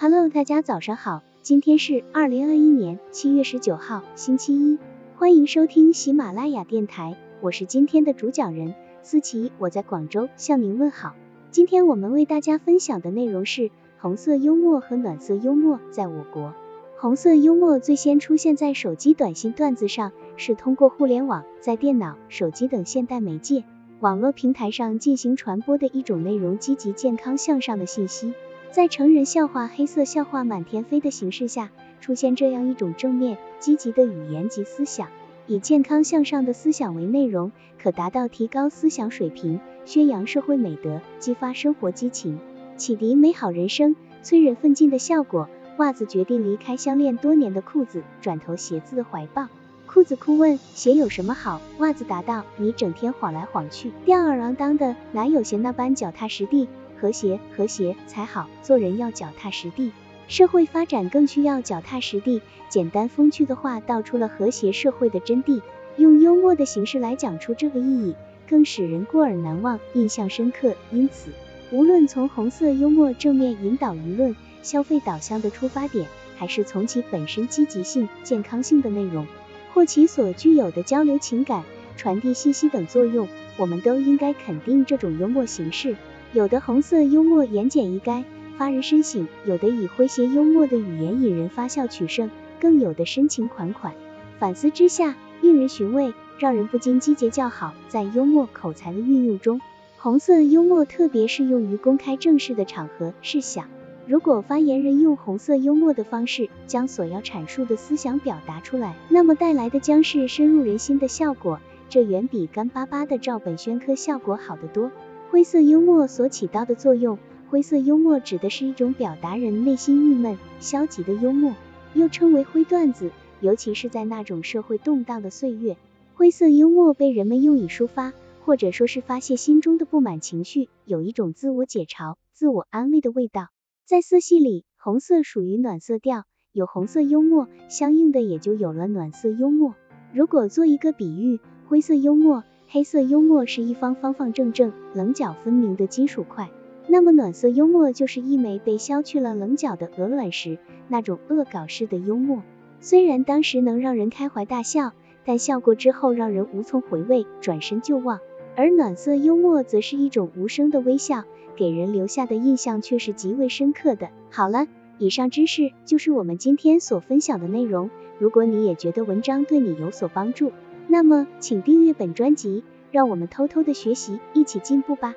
Hello，大家早上好，今天是二零二一年七月十九号，星期一，欢迎收听喜马拉雅电台，我是今天的主讲人思琪，我在广州向您问好。今天我们为大家分享的内容是红色幽默和暖色幽默在我国。红色幽默最先出现在手机短信段子上，是通过互联网在电脑、手机等现代媒介网络平台上进行传播的一种内容积极、健康、向上的信息。在成人笑话、黑色笑话满天飞的形式下，出现这样一种正面、积极的语言及思想，以健康向上的思想为内容，可达到提高思想水平、宣扬社会美德、激发生活激情、启迪美好人生、催人奋进的效果。袜子决定离开相恋多年的裤子，转投鞋子的怀抱。裤子哭问鞋有什么好？袜子答道：你整天晃来晃去，吊儿郎当的，哪有鞋那般脚踏实地？和谐和谐才好，做人要脚踏实地，社会发展更需要脚踏实地。简单风趣的话道出了和谐社会的真谛，用幽默的形式来讲出这个意义，更使人过耳难忘，印象深刻。因此，无论从红色幽默正面引导舆论、消费导向的出发点，还是从其本身积极性、健康性的内容，或其所具有的交流情感、传递信息等作用，我们都应该肯定这种幽默形式。有的红色幽默言简意赅，发人深省；有的以诙谐幽默的语言引人发笑取胜，更有的深情款款，反思之下令人寻味，让人不禁击节叫好。在幽默口才的运用中，红色幽默特别适用于公开正式的场合。试想，如果发言人用红色幽默的方式将所要阐述的思想表达出来，那么带来的将是深入人心的效果，这远比干巴巴的照本宣科效果好得多。灰色幽默所起到的作用，灰色幽默指的是一种表达人内心郁闷、消极的幽默，又称为灰段子。尤其是在那种社会动荡的岁月，灰色幽默被人们用以抒发，或者说是发泄心中的不满情绪，有一种自我解嘲、自我安慰的味道。在色系里，红色属于暖色调，有红色幽默，相应的也就有了暖色幽默。如果做一个比喻，灰色幽默。黑色幽默是一方方方正正、棱角分明的金属块，那么暖色幽默就是一枚被削去了棱角的鹅卵石，那种恶搞式的幽默。虽然当时能让人开怀大笑，但笑过之后让人无从回味，转身就忘。而暖色幽默则是一种无声的微笑，给人留下的印象却是极为深刻的。好了，以上知识就是我们今天所分享的内容。如果你也觉得文章对你有所帮助，那么，请订阅本专辑，让我们偷偷的学习，一起进步吧。